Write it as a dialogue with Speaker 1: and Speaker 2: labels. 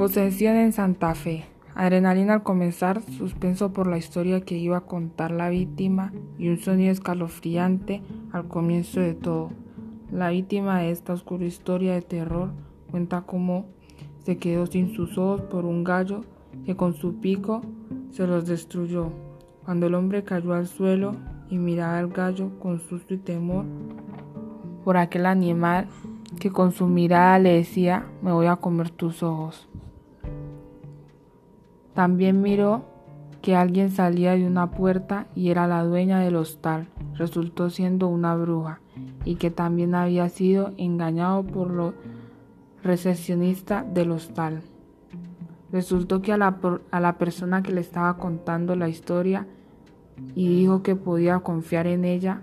Speaker 1: Posesión en Santa Fe. Adrenalina al comenzar, suspenso por la historia que iba a contar la víctima y un sonido escalofriante al comienzo de todo. La víctima de esta oscura historia de terror cuenta cómo se quedó sin sus ojos por un gallo que con su pico se los destruyó. Cuando el hombre cayó al suelo y miraba al gallo con susto y temor por aquel animal que con su mirada le decía, me voy a comer tus ojos. También miró que alguien salía de una puerta y era la dueña del hostal. Resultó siendo una bruja y que también había sido engañado por los recepcionistas del hostal. Resultó que a la, a la persona que le estaba contando la historia y dijo que podía confiar en ella,